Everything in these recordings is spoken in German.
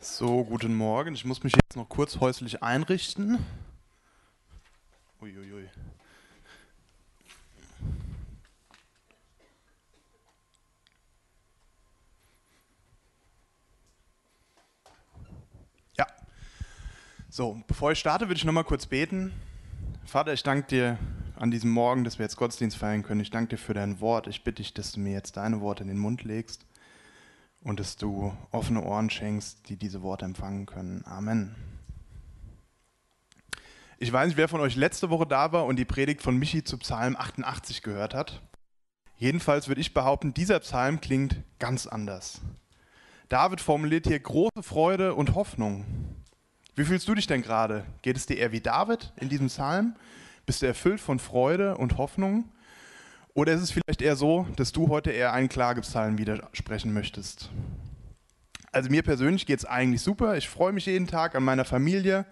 So, guten Morgen. Ich muss mich jetzt noch kurz häuslich einrichten. Uiuiui. Ja. So, bevor ich starte, würde ich noch mal kurz beten. Vater, ich danke dir an diesem Morgen, dass wir jetzt Gottesdienst feiern können. Ich danke dir für dein Wort. Ich bitte dich, dass du mir jetzt deine Worte in den Mund legst und dass du offene Ohren schenkst, die diese Worte empfangen können. Amen. Ich weiß nicht, wer von euch letzte Woche da war und die Predigt von Michi zu Psalm 88 gehört hat. Jedenfalls würde ich behaupten, dieser Psalm klingt ganz anders. David formuliert hier große Freude und Hoffnung. Wie fühlst du dich denn gerade? Geht es dir eher wie David in diesem Psalm? Bist du erfüllt von Freude und Hoffnung? Oder ist es vielleicht eher so, dass du heute eher einen Klagepsalm widersprechen möchtest? Also mir persönlich geht es eigentlich super. Ich freue mich jeden Tag an meiner Familie.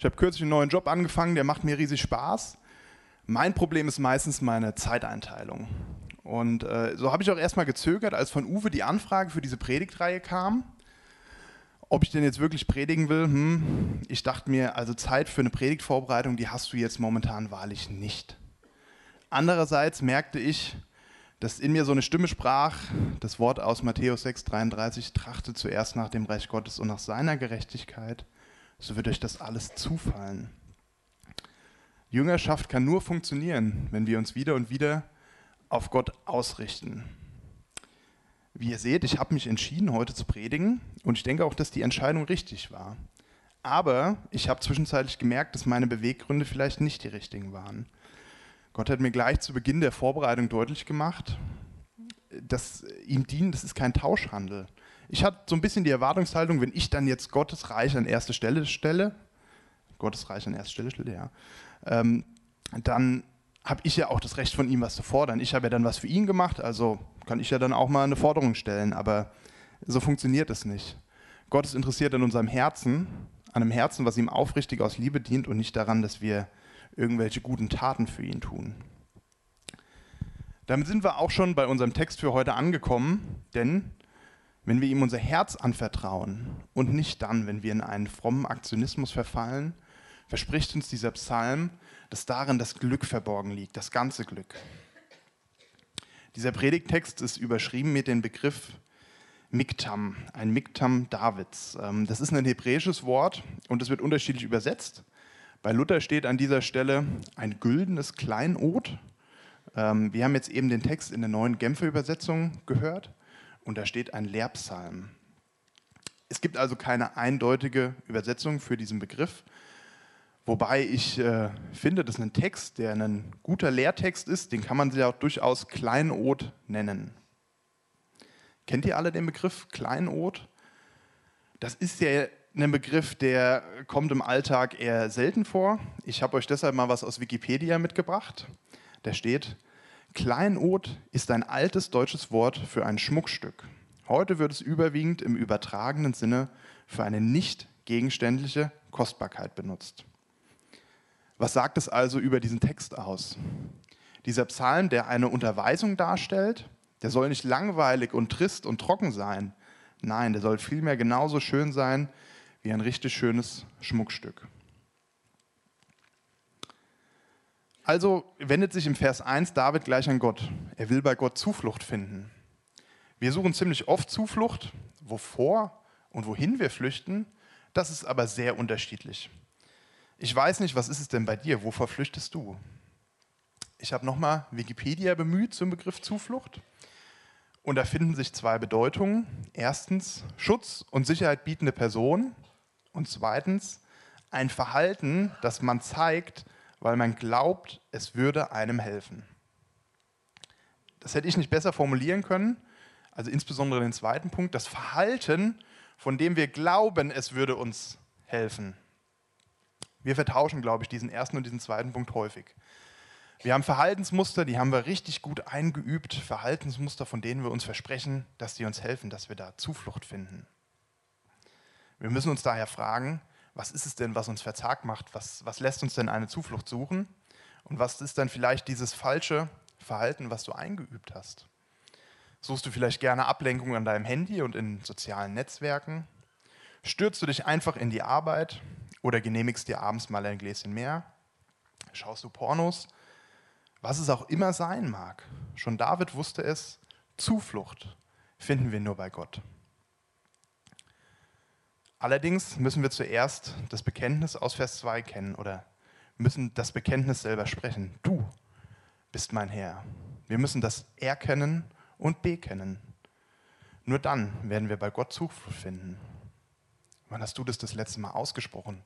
Ich habe kürzlich einen neuen Job angefangen, der macht mir riesig Spaß. Mein Problem ist meistens meine Zeiteinteilung. Und äh, so habe ich auch erstmal gezögert, als von Uwe die Anfrage für diese Predigtreihe kam. Ob ich denn jetzt wirklich predigen will, hm, ich dachte mir, also Zeit für eine Predigtvorbereitung, die hast du jetzt momentan wahrlich nicht. Andererseits merkte ich, dass in mir so eine Stimme sprach, das Wort aus Matthäus 6,33, trachte zuerst nach dem Reich Gottes und nach seiner Gerechtigkeit, so wird euch das alles zufallen. Jüngerschaft kann nur funktionieren, wenn wir uns wieder und wieder auf Gott ausrichten. Wie ihr seht, ich habe mich entschieden, heute zu predigen und ich denke auch, dass die Entscheidung richtig war. Aber ich habe zwischenzeitlich gemerkt, dass meine Beweggründe vielleicht nicht die richtigen waren. Gott hat mir gleich zu Beginn der Vorbereitung deutlich gemacht, dass ihm dienen, das ist kein Tauschhandel. Ich hatte so ein bisschen die Erwartungshaltung, wenn ich dann jetzt Gottes Reich an erste Stelle stelle, Gottes Reich an erste Stelle stelle, ja, ähm, dann habe ich ja auch das Recht von ihm, was zu fordern. Ich habe ja dann was für ihn gemacht, also kann ich ja dann auch mal eine Forderung stellen, aber so funktioniert es nicht. Gott ist interessiert an unserem Herzen, an einem Herzen, was ihm aufrichtig aus Liebe dient und nicht daran, dass wir irgendwelche guten Taten für ihn tun. Damit sind wir auch schon bei unserem Text für heute angekommen, denn wenn wir ihm unser Herz anvertrauen und nicht dann, wenn wir in einen frommen Aktionismus verfallen, verspricht uns dieser Psalm, dass darin das Glück verborgen liegt, das ganze Glück. Dieser Predigttext ist überschrieben mit dem Begriff Miktam, ein Miktam Davids. Ähm, das ist ein hebräisches Wort und es wird unterschiedlich übersetzt. Bei Luther steht an dieser Stelle ein güldenes Kleinod. Ähm, wir haben jetzt eben den Text in der neuen Genfer Übersetzung gehört und da steht ein Lehrpsalm. Es gibt also keine eindeutige Übersetzung für diesen Begriff, wobei ich äh, finde, dass ein Text, der ein guter Lehrtext ist, den kann man ja auch durchaus Kleinod nennen. Kennt ihr alle den Begriff Kleinod? Das ist ja ein Begriff, der kommt im Alltag eher selten vor. Ich habe euch deshalb mal was aus Wikipedia mitgebracht. Da steht, Kleinod ist ein altes deutsches Wort für ein Schmuckstück. Heute wird es überwiegend im übertragenen Sinne für eine nicht gegenständliche Kostbarkeit benutzt. Was sagt es also über diesen Text aus? Dieser Psalm, der eine Unterweisung darstellt, der soll nicht langweilig und trist und trocken sein. Nein, der soll vielmehr genauso schön sein wie ein richtig schönes Schmuckstück. Also wendet sich im Vers 1 David gleich an Gott. Er will bei Gott Zuflucht finden. Wir suchen ziemlich oft Zuflucht. Wovor und wohin wir flüchten, das ist aber sehr unterschiedlich. Ich weiß nicht, was ist es denn bei dir? Wovor flüchtest du? Ich habe nochmal Wikipedia bemüht zum Begriff Zuflucht. Und da finden sich zwei Bedeutungen. Erstens Schutz und Sicherheit bietende Person. Und zweitens ein Verhalten, das man zeigt, weil man glaubt, es würde einem helfen. Das hätte ich nicht besser formulieren können. Also insbesondere den zweiten Punkt, das Verhalten, von dem wir glauben, es würde uns helfen. Wir vertauschen, glaube ich, diesen ersten und diesen zweiten Punkt häufig. Wir haben Verhaltensmuster, die haben wir richtig gut eingeübt. Verhaltensmuster, von denen wir uns versprechen, dass die uns helfen, dass wir da Zuflucht finden. Wir müssen uns daher fragen, was ist es denn, was uns verzagt macht? Was, was lässt uns denn eine Zuflucht suchen? Und was ist dann vielleicht dieses falsche Verhalten, was du eingeübt hast? Suchst du vielleicht gerne Ablenkung an deinem Handy und in sozialen Netzwerken? Stürzt du dich einfach in die Arbeit oder genehmigst dir abends mal ein Gläschen mehr? Schaust du Pornos? Was es auch immer sein mag. Schon David wusste es, Zuflucht finden wir nur bei Gott. Allerdings müssen wir zuerst das Bekenntnis aus Vers 2 kennen oder müssen das Bekenntnis selber sprechen. Du bist mein Herr. Wir müssen das erkennen und bekennen. Nur dann werden wir bei Gott Zuflucht finden. Wann hast du das das letzte Mal ausgesprochen?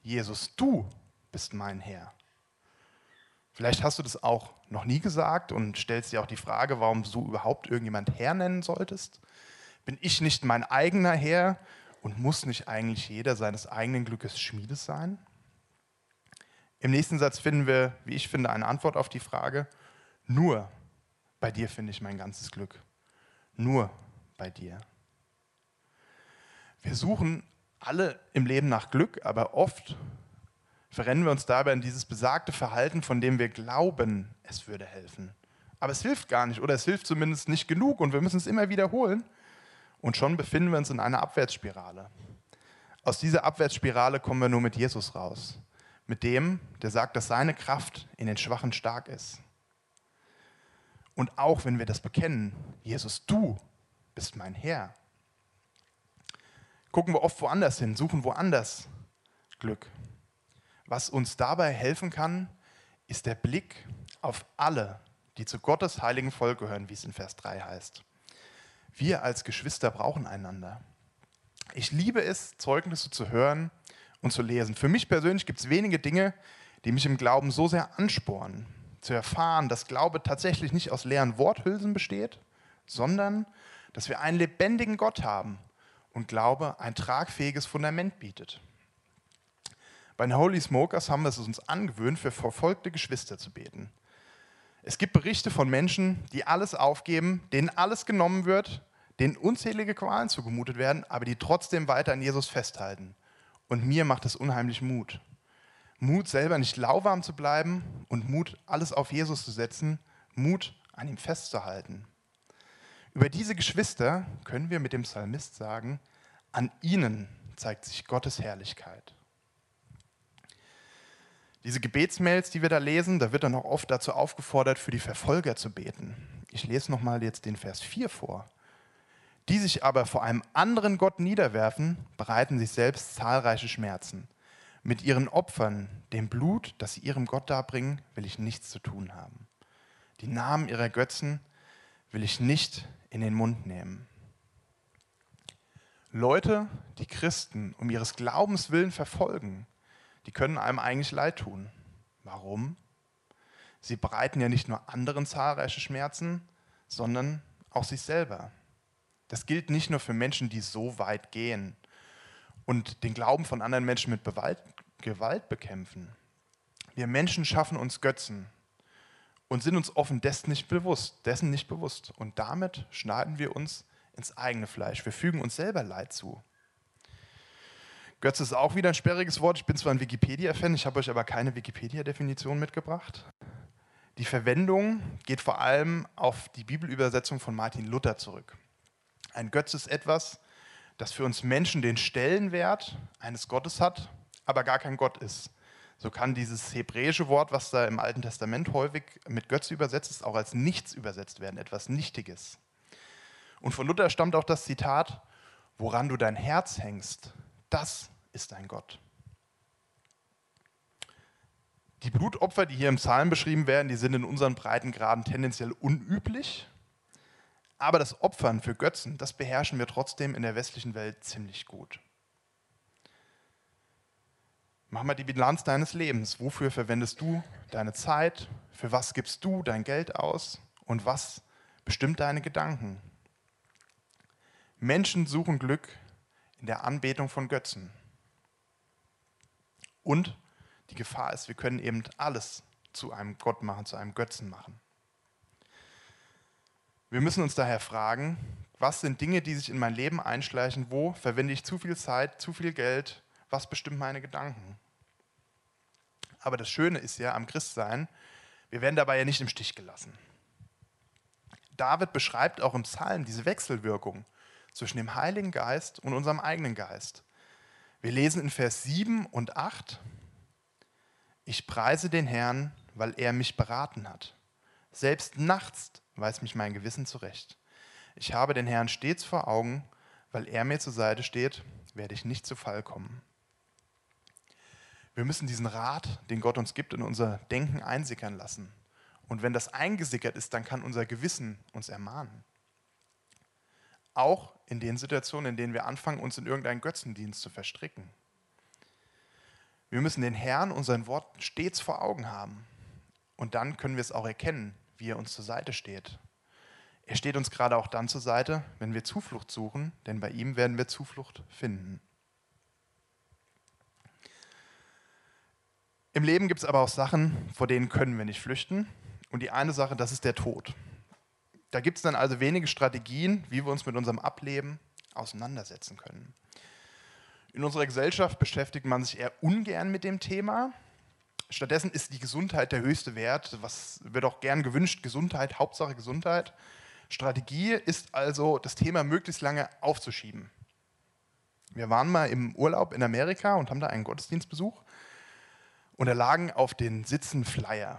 Jesus, du bist mein Herr. Vielleicht hast du das auch noch nie gesagt und stellst dir auch die Frage, warum du überhaupt irgendjemand Herr nennen solltest. Bin ich nicht mein eigener Herr und muss nicht eigentlich jeder seines eigenen Glückes Schmiedes sein? Im nächsten Satz finden wir, wie ich finde, eine Antwort auf die Frage, nur bei dir finde ich mein ganzes Glück. Nur bei dir. Wir suchen alle im Leben nach Glück, aber oft verrennen wir uns dabei in dieses besagte Verhalten, von dem wir glauben, es würde helfen. Aber es hilft gar nicht oder es hilft zumindest nicht genug und wir müssen es immer wiederholen. Und schon befinden wir uns in einer Abwärtsspirale. Aus dieser Abwärtsspirale kommen wir nur mit Jesus raus. Mit dem, der sagt, dass seine Kraft in den Schwachen stark ist. Und auch wenn wir das bekennen, Jesus, du bist mein Herr, gucken wir oft woanders hin, suchen woanders Glück. Was uns dabei helfen kann, ist der Blick auf alle, die zu Gottes heiligen Volk gehören, wie es in Vers 3 heißt. Wir als Geschwister brauchen einander. Ich liebe es, Zeugnisse zu hören und zu lesen. Für mich persönlich gibt es wenige Dinge, die mich im Glauben so sehr anspornen, zu erfahren, dass Glaube tatsächlich nicht aus leeren Worthülsen besteht, sondern dass wir einen lebendigen Gott haben und Glaube ein tragfähiges Fundament bietet. Bei den Holy Smokers haben wir es uns angewöhnt, für verfolgte Geschwister zu beten. Es gibt Berichte von Menschen, die alles aufgeben, denen alles genommen wird, denen unzählige Qualen zugemutet werden, aber die trotzdem weiter an Jesus festhalten. Und mir macht es unheimlich Mut. Mut, selber nicht lauwarm zu bleiben und Mut, alles auf Jesus zu setzen, Mut, an ihm festzuhalten. Über diese Geschwister können wir mit dem Psalmist sagen, an ihnen zeigt sich Gottes Herrlichkeit. Diese Gebetsmails, die wir da lesen, da wird dann auch oft dazu aufgefordert, für die Verfolger zu beten. Ich lese nochmal jetzt den Vers 4 vor. Die sich aber vor einem anderen Gott niederwerfen, bereiten sich selbst zahlreiche Schmerzen. Mit ihren Opfern, dem Blut, das sie ihrem Gott darbringen, will ich nichts zu tun haben. Die Namen ihrer Götzen will ich nicht in den Mund nehmen. Leute, die Christen um ihres Glaubens willen verfolgen, die können einem eigentlich leid tun. Warum? Sie bereiten ja nicht nur anderen zahlreiche Schmerzen, sondern auch sich selber. Das gilt nicht nur für Menschen, die so weit gehen und den Glauben von anderen Menschen mit Gewalt, bekämpfen. Wir Menschen schaffen uns Götzen und sind uns offen dessen nicht bewusst, dessen nicht bewusst. Und damit schneiden wir uns ins eigene Fleisch. Wir fügen uns selber Leid zu. Götze ist auch wieder ein sperriges Wort. Ich bin zwar ein Wikipedia-Fan, ich habe euch aber keine Wikipedia-Definition mitgebracht. Die Verwendung geht vor allem auf die Bibelübersetzung von Martin Luther zurück. Ein Götze ist etwas, das für uns Menschen den Stellenwert eines Gottes hat, aber gar kein Gott ist. So kann dieses hebräische Wort, was da im Alten Testament häufig mit Götze übersetzt ist, auch als nichts übersetzt werden, etwas Nichtiges. Und von Luther stammt auch das Zitat, woran du dein Herz hängst, das ist ein Gott. Die Blutopfer, die hier im Psalm beschrieben werden, die sind in unseren Breitengraden tendenziell unüblich. Aber das Opfern für Götzen, das beherrschen wir trotzdem in der westlichen Welt ziemlich gut. Mach mal die Bilanz deines Lebens. Wofür verwendest du deine Zeit? Für was gibst du dein Geld aus? Und was bestimmt deine Gedanken? Menschen suchen Glück in der Anbetung von Götzen. Und die Gefahr ist, wir können eben alles zu einem Gott machen, zu einem Götzen machen. Wir müssen uns daher fragen, was sind Dinge, die sich in mein Leben einschleichen? Wo verwende ich zu viel Zeit, zu viel Geld? Was bestimmt meine Gedanken? Aber das Schöne ist ja am Christsein, wir werden dabei ja nicht im Stich gelassen. David beschreibt auch im Psalm diese Wechselwirkung zwischen dem Heiligen Geist und unserem eigenen Geist. Wir lesen in Vers 7 und 8, ich preise den Herrn, weil er mich beraten hat. Selbst nachts weiß mich mein Gewissen zurecht. Ich habe den Herrn stets vor Augen, weil er mir zur Seite steht, werde ich nicht zu Fall kommen. Wir müssen diesen Rat, den Gott uns gibt, in unser Denken einsickern lassen. Und wenn das eingesickert ist, dann kann unser Gewissen uns ermahnen. Auch in den Situationen, in denen wir anfangen, uns in irgendeinen Götzendienst zu verstricken. Wir müssen den Herrn und sein Wort stets vor Augen haben. Und dann können wir es auch erkennen, wie er uns zur Seite steht. Er steht uns gerade auch dann zur Seite, wenn wir Zuflucht suchen, denn bei ihm werden wir Zuflucht finden. Im Leben gibt es aber auch Sachen, vor denen können wir nicht flüchten. Und die eine Sache, das ist der Tod. Da gibt es dann also wenige Strategien, wie wir uns mit unserem Ableben auseinandersetzen können. In unserer Gesellschaft beschäftigt man sich eher ungern mit dem Thema. Stattdessen ist die Gesundheit der höchste Wert. Was wird auch gern gewünscht? Gesundheit, Hauptsache Gesundheit. Strategie ist also, das Thema möglichst lange aufzuschieben. Wir waren mal im Urlaub in Amerika und haben da einen Gottesdienstbesuch. Und da lagen auf den Sitzen Flyer.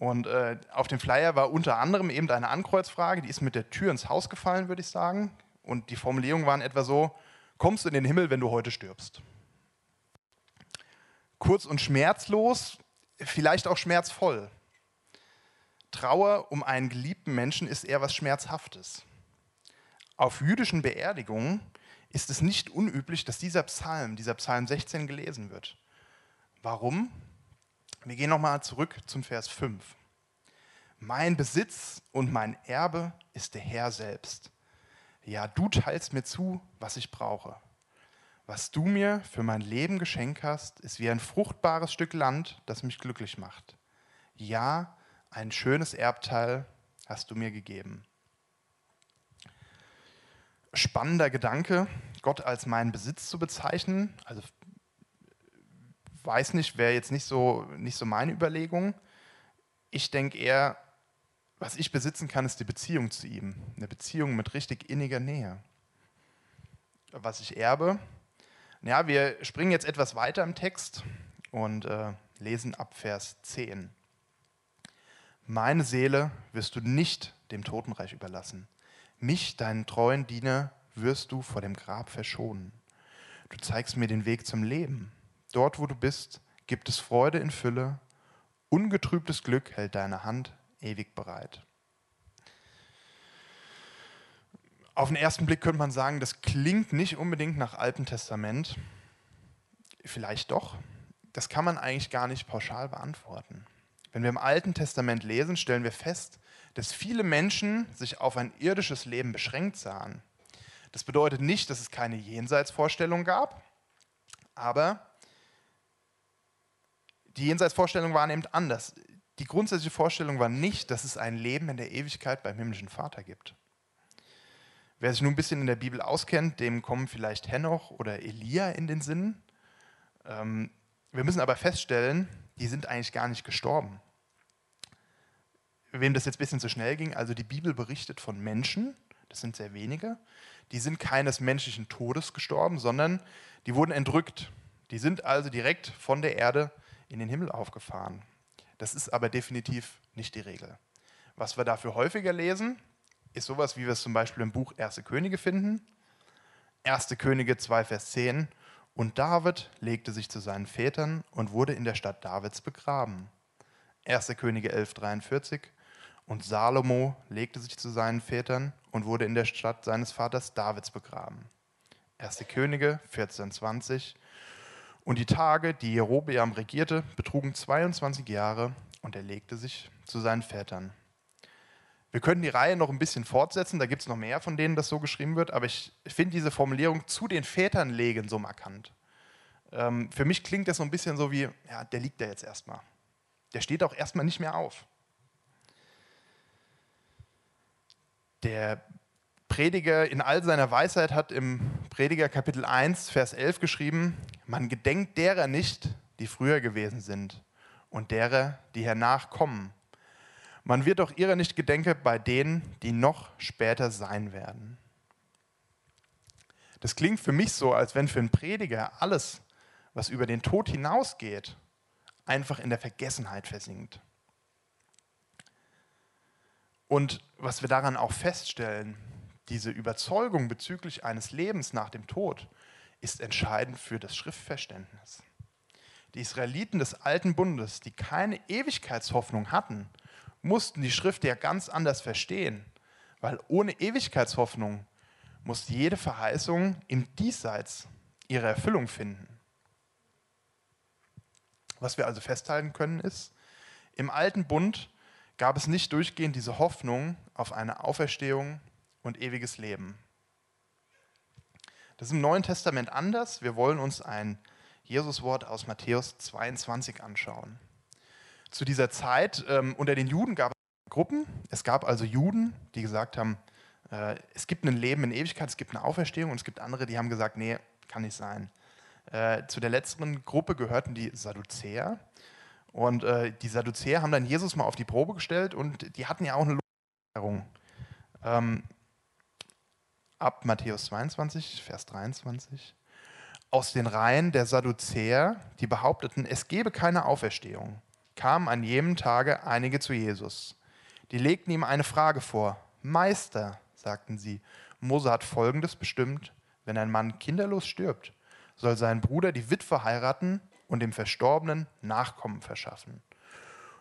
Und äh, auf dem Flyer war unter anderem eben eine Ankreuzfrage, die ist mit der Tür ins Haus gefallen, würde ich sagen. Und die Formulierung waren etwa so, kommst du in den Himmel, wenn du heute stirbst? Kurz und schmerzlos, vielleicht auch schmerzvoll. Trauer um einen geliebten Menschen ist eher was Schmerzhaftes. Auf jüdischen Beerdigungen ist es nicht unüblich, dass dieser Psalm, dieser Psalm 16 gelesen wird. Warum? Wir gehen nochmal zurück zum Vers 5. Mein Besitz und mein Erbe ist der Herr selbst. Ja, du teilst mir zu, was ich brauche. Was du mir für mein Leben geschenkt hast, ist wie ein fruchtbares Stück Land, das mich glücklich macht. Ja, ein schönes Erbteil hast du mir gegeben. Spannender Gedanke, Gott als meinen Besitz zu bezeichnen. Also weiß nicht, wäre jetzt nicht so, nicht so meine Überlegung. Ich denke eher, was ich besitzen kann, ist die Beziehung zu ihm. Eine Beziehung mit richtig inniger Nähe. Was ich erbe, ja, wir springen jetzt etwas weiter im Text und äh, lesen ab Vers 10. Meine Seele wirst du nicht dem Totenreich überlassen. Mich, deinen treuen Diener, wirst du vor dem Grab verschonen. Du zeigst mir den Weg zum Leben. Dort, wo du bist, gibt es Freude in Fülle. Ungetrübtes Glück hält deine Hand ewig bereit. Auf den ersten Blick könnte man sagen, das klingt nicht unbedingt nach Alten Testament. Vielleicht doch. Das kann man eigentlich gar nicht pauschal beantworten. Wenn wir im Alten Testament lesen, stellen wir fest, dass viele Menschen sich auf ein irdisches Leben beschränkt sahen. Das bedeutet nicht, dass es keine Jenseitsvorstellung gab, aber die Jenseitsvorstellungen waren eben anders. Die grundsätzliche Vorstellung war nicht, dass es ein Leben in der Ewigkeit beim himmlischen Vater gibt. Wer sich nun ein bisschen in der Bibel auskennt, dem kommen vielleicht Henoch oder Elia in den Sinn. Ähm, wir müssen aber feststellen, die sind eigentlich gar nicht gestorben. Wem das jetzt ein bisschen zu schnell ging, also die Bibel berichtet von Menschen, das sind sehr wenige, die sind keines menschlichen Todes gestorben, sondern die wurden entrückt. Die sind also direkt von der Erde in den Himmel aufgefahren. Das ist aber definitiv nicht die Regel. Was wir dafür häufiger lesen, ist sowas, wie wir es zum Beispiel im Buch Erste Könige finden. Erste Könige 2, Vers 10. Und David legte sich zu seinen Vätern und wurde in der Stadt Davids begraben. Erste Könige 11, 43. Und Salomo legte sich zu seinen Vätern und wurde in der Stadt seines Vaters Davids begraben. Erste Könige 14, 20. Und die Tage, die Jerobeam regierte, betrugen 22 Jahre und er legte sich zu seinen Vätern. Wir können die Reihe noch ein bisschen fortsetzen, da gibt es noch mehr, von denen das so geschrieben wird, aber ich finde diese Formulierung zu den Vätern legen so markant. Ähm, für mich klingt das so ein bisschen so wie, ja, der liegt da jetzt erstmal. Der steht auch erstmal nicht mehr auf. Der Prediger in all seiner Weisheit hat im Prediger Kapitel 1, Vers 11 geschrieben, man gedenkt derer nicht, die früher gewesen sind und derer, die hernach kommen. Man wird auch ihrer nicht gedenken bei denen, die noch später sein werden. Das klingt für mich so, als wenn für einen Prediger alles, was über den Tod hinausgeht, einfach in der Vergessenheit versinkt. Und was wir daran auch feststellen, diese Überzeugung bezüglich eines Lebens nach dem Tod ist entscheidend für das Schriftverständnis. Die Israeliten des alten Bundes, die keine Ewigkeitshoffnung hatten, mussten die Schrift ja ganz anders verstehen, weil ohne Ewigkeitshoffnung muss jede Verheißung im Diesseits ihre Erfüllung finden. Was wir also festhalten können ist, im alten Bund gab es nicht durchgehend diese Hoffnung auf eine Auferstehung und ewiges Leben. Das ist im Neuen Testament anders. Wir wollen uns ein Jesuswort aus Matthäus 22 anschauen. Zu dieser Zeit ähm, unter den Juden gab es Gruppen. Es gab also Juden, die gesagt haben, äh, es gibt ein Leben in Ewigkeit, es gibt eine Auferstehung und es gibt andere, die haben gesagt, nee, kann nicht sein. Äh, zu der letzteren Gruppe gehörten die Sadduzäer. Und äh, die Sadduzäer haben dann Jesus mal auf die Probe gestellt und die hatten ja auch eine Erklärung. Ähm, ab Matthäus 22, Vers 23. Aus den Reihen der Sadduzäer, die behaupteten, es gebe keine Auferstehung, kamen an jenem Tage einige zu Jesus. Die legten ihm eine Frage vor. Meister, sagten sie, Mose hat Folgendes bestimmt, wenn ein Mann kinderlos stirbt, soll sein Bruder die Witwe heiraten und dem Verstorbenen Nachkommen verschaffen.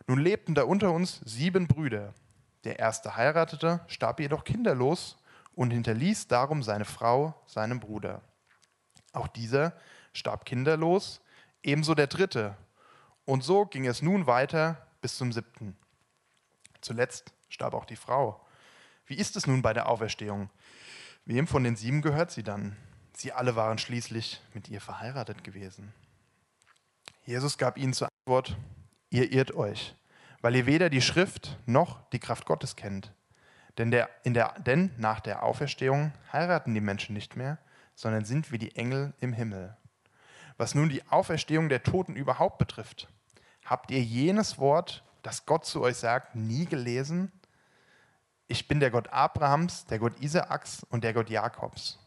Nun lebten da unter uns sieben Brüder. Der erste heiratete, starb jedoch kinderlos und hinterließ darum seine Frau seinem Bruder. Auch dieser starb kinderlos, ebenso der dritte. Und so ging es nun weiter bis zum siebten. Zuletzt starb auch die Frau. Wie ist es nun bei der Auferstehung? Wem von den sieben gehört sie dann? Sie alle waren schließlich mit ihr verheiratet gewesen. Jesus gab ihnen zur Antwort, ihr irrt euch, weil ihr weder die Schrift noch die Kraft Gottes kennt. Denn, der, der, denn nach der Auferstehung heiraten die Menschen nicht mehr, sondern sind wie die Engel im Himmel. Was nun die Auferstehung der Toten überhaupt betrifft, habt ihr jenes Wort, das Gott zu euch sagt, nie gelesen? Ich bin der Gott Abrahams, der Gott Isaaks und der Gott Jakobs.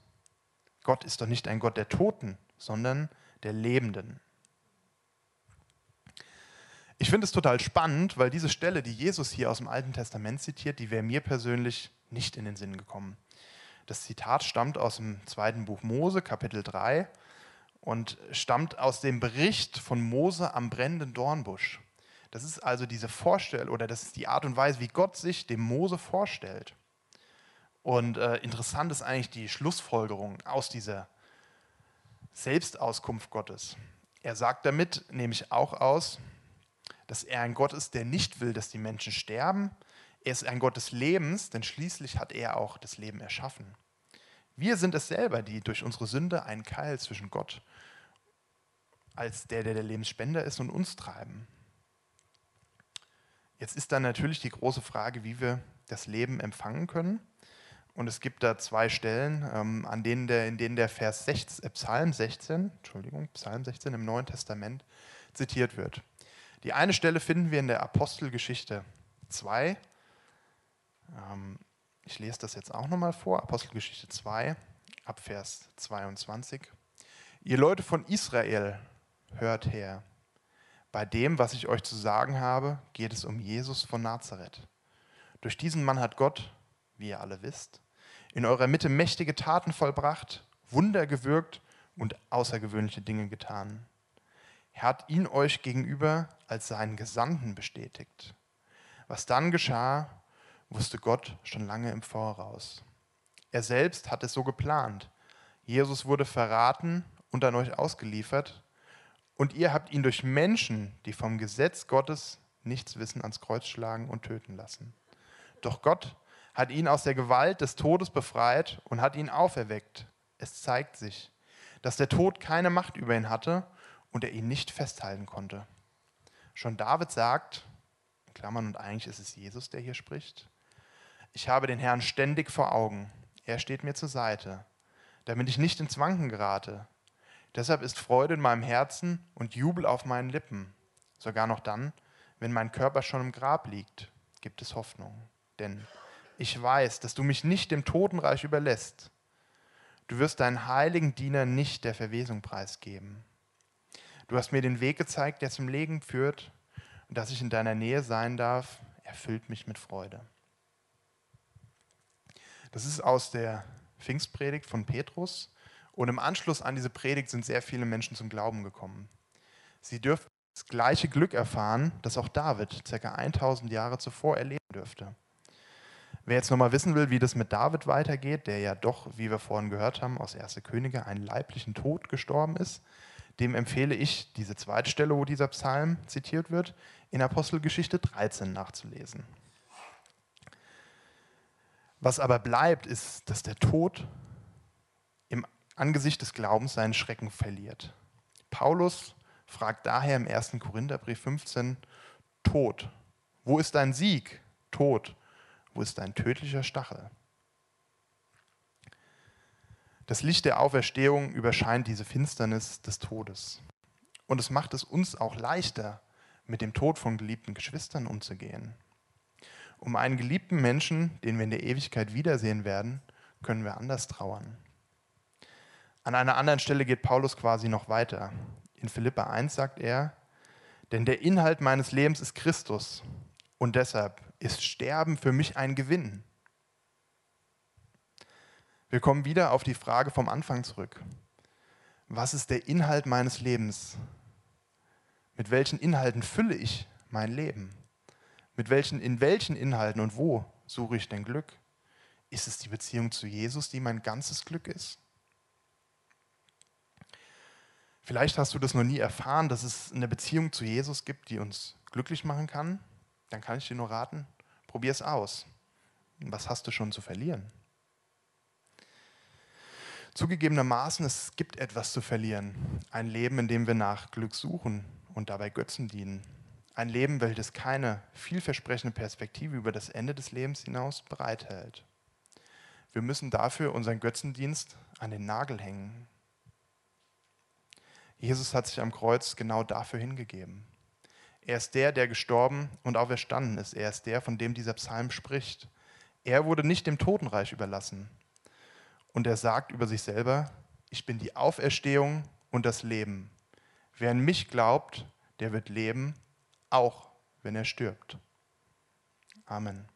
Gott ist doch nicht ein Gott der Toten, sondern der Lebenden. Ich finde es total spannend, weil diese Stelle, die Jesus hier aus dem Alten Testament zitiert, die wäre mir persönlich nicht in den Sinn gekommen. Das Zitat stammt aus dem zweiten Buch Mose, Kapitel 3, und stammt aus dem Bericht von Mose am brennenden Dornbusch. Das ist also diese Vorstellung oder das ist die Art und Weise, wie Gott sich dem Mose vorstellt. Und äh, interessant ist eigentlich die Schlussfolgerung aus dieser Selbstauskunft Gottes. Er sagt damit nämlich auch aus, dass er ein Gott ist, der nicht will, dass die Menschen sterben. Er ist ein Gott des Lebens, denn schließlich hat er auch das Leben erschaffen. Wir sind es selber, die durch unsere Sünde einen Keil zwischen Gott als der, der der Lebensspender ist, und uns treiben. Jetzt ist dann natürlich die große Frage, wie wir das Leben empfangen können. Und es gibt da zwei Stellen, ähm, an denen der, in denen der Vers 16, äh, Psalm 16, Entschuldigung, Psalm 16 im Neuen Testament zitiert wird. Die eine Stelle finden wir in der Apostelgeschichte 2. Ähm, ich lese das jetzt auch nochmal vor. Apostelgeschichte 2, ab Vers 22. Ihr Leute von Israel, hört her. Bei dem, was ich euch zu sagen habe, geht es um Jesus von Nazareth. Durch diesen Mann hat Gott, wie ihr alle wisst, in eurer Mitte mächtige Taten vollbracht, Wunder gewirkt und außergewöhnliche Dinge getan. Er hat ihn euch gegenüber als seinen Gesandten bestätigt. Was dann geschah, wusste Gott schon lange im Voraus. Er selbst hat es so geplant. Jesus wurde verraten und an euch ausgeliefert, und ihr habt ihn durch Menschen, die vom Gesetz Gottes nichts wissen, ans Kreuz schlagen und töten lassen. Doch Gott hat ihn aus der Gewalt des Todes befreit und hat ihn auferweckt. Es zeigt sich, dass der Tod keine Macht über ihn hatte und er ihn nicht festhalten konnte. Schon David sagt, in Klammern und eigentlich ist es Jesus, der hier spricht, ich habe den Herrn ständig vor Augen. Er steht mir zur Seite, damit ich nicht ins Wanken gerate. Deshalb ist Freude in meinem Herzen und Jubel auf meinen Lippen. Sogar noch dann, wenn mein Körper schon im Grab liegt, gibt es Hoffnung. Denn ich weiß, dass du mich nicht dem Totenreich überlässt. Du wirst deinen heiligen Diener nicht der Verwesung preisgeben. Du hast mir den Weg gezeigt, der zum Leben führt, und dass ich in deiner Nähe sein darf, erfüllt mich mit Freude. Das ist aus der Pfingstpredigt von Petrus. Und im Anschluss an diese Predigt sind sehr viele Menschen zum Glauben gekommen. Sie dürften das gleiche Glück erfahren, das auch David ca. 1000 Jahre zuvor erleben dürfte. Wer jetzt nochmal wissen will, wie das mit David weitergeht, der ja doch, wie wir vorhin gehört haben, aus 1. Könige einen leiblichen Tod gestorben ist, dem empfehle ich diese zweite Stelle, wo dieser Psalm zitiert wird, in Apostelgeschichte 13 nachzulesen. Was aber bleibt, ist, dass der Tod im Angesicht des Glaubens seinen Schrecken verliert. Paulus fragt daher im 1. Korintherbrief 15, Tod, wo ist dein Sieg? Tod, wo ist dein tödlicher Stachel? Das Licht der Auferstehung überscheint diese Finsternis des Todes. Und es macht es uns auch leichter, mit dem Tod von geliebten Geschwistern umzugehen. Um einen geliebten Menschen, den wir in der Ewigkeit wiedersehen werden, können wir anders trauern. An einer anderen Stelle geht Paulus quasi noch weiter. In Philippa 1 sagt er, denn der Inhalt meines Lebens ist Christus und deshalb ist Sterben für mich ein Gewinn. Wir kommen wieder auf die Frage vom Anfang zurück. Was ist der Inhalt meines Lebens? Mit welchen Inhalten fülle ich mein Leben? Mit welchen, in welchen Inhalten und wo suche ich denn Glück? Ist es die Beziehung zu Jesus, die mein ganzes Glück ist? Vielleicht hast du das noch nie erfahren, dass es eine Beziehung zu Jesus gibt, die uns glücklich machen kann dann kann ich dir nur raten, probier es aus. Was hast du schon zu verlieren? Zugegebenermaßen, es gibt etwas zu verlieren. Ein Leben, in dem wir nach Glück suchen und dabei Götzen dienen. Ein Leben, welches keine vielversprechende Perspektive über das Ende des Lebens hinaus bereithält. Wir müssen dafür unseren Götzendienst an den Nagel hängen. Jesus hat sich am Kreuz genau dafür hingegeben. Er ist der, der gestorben und auferstanden ist. Er ist der, von dem dieser Psalm spricht. Er wurde nicht dem Totenreich überlassen. Und er sagt über sich selber, ich bin die Auferstehung und das Leben. Wer an mich glaubt, der wird leben, auch wenn er stirbt. Amen.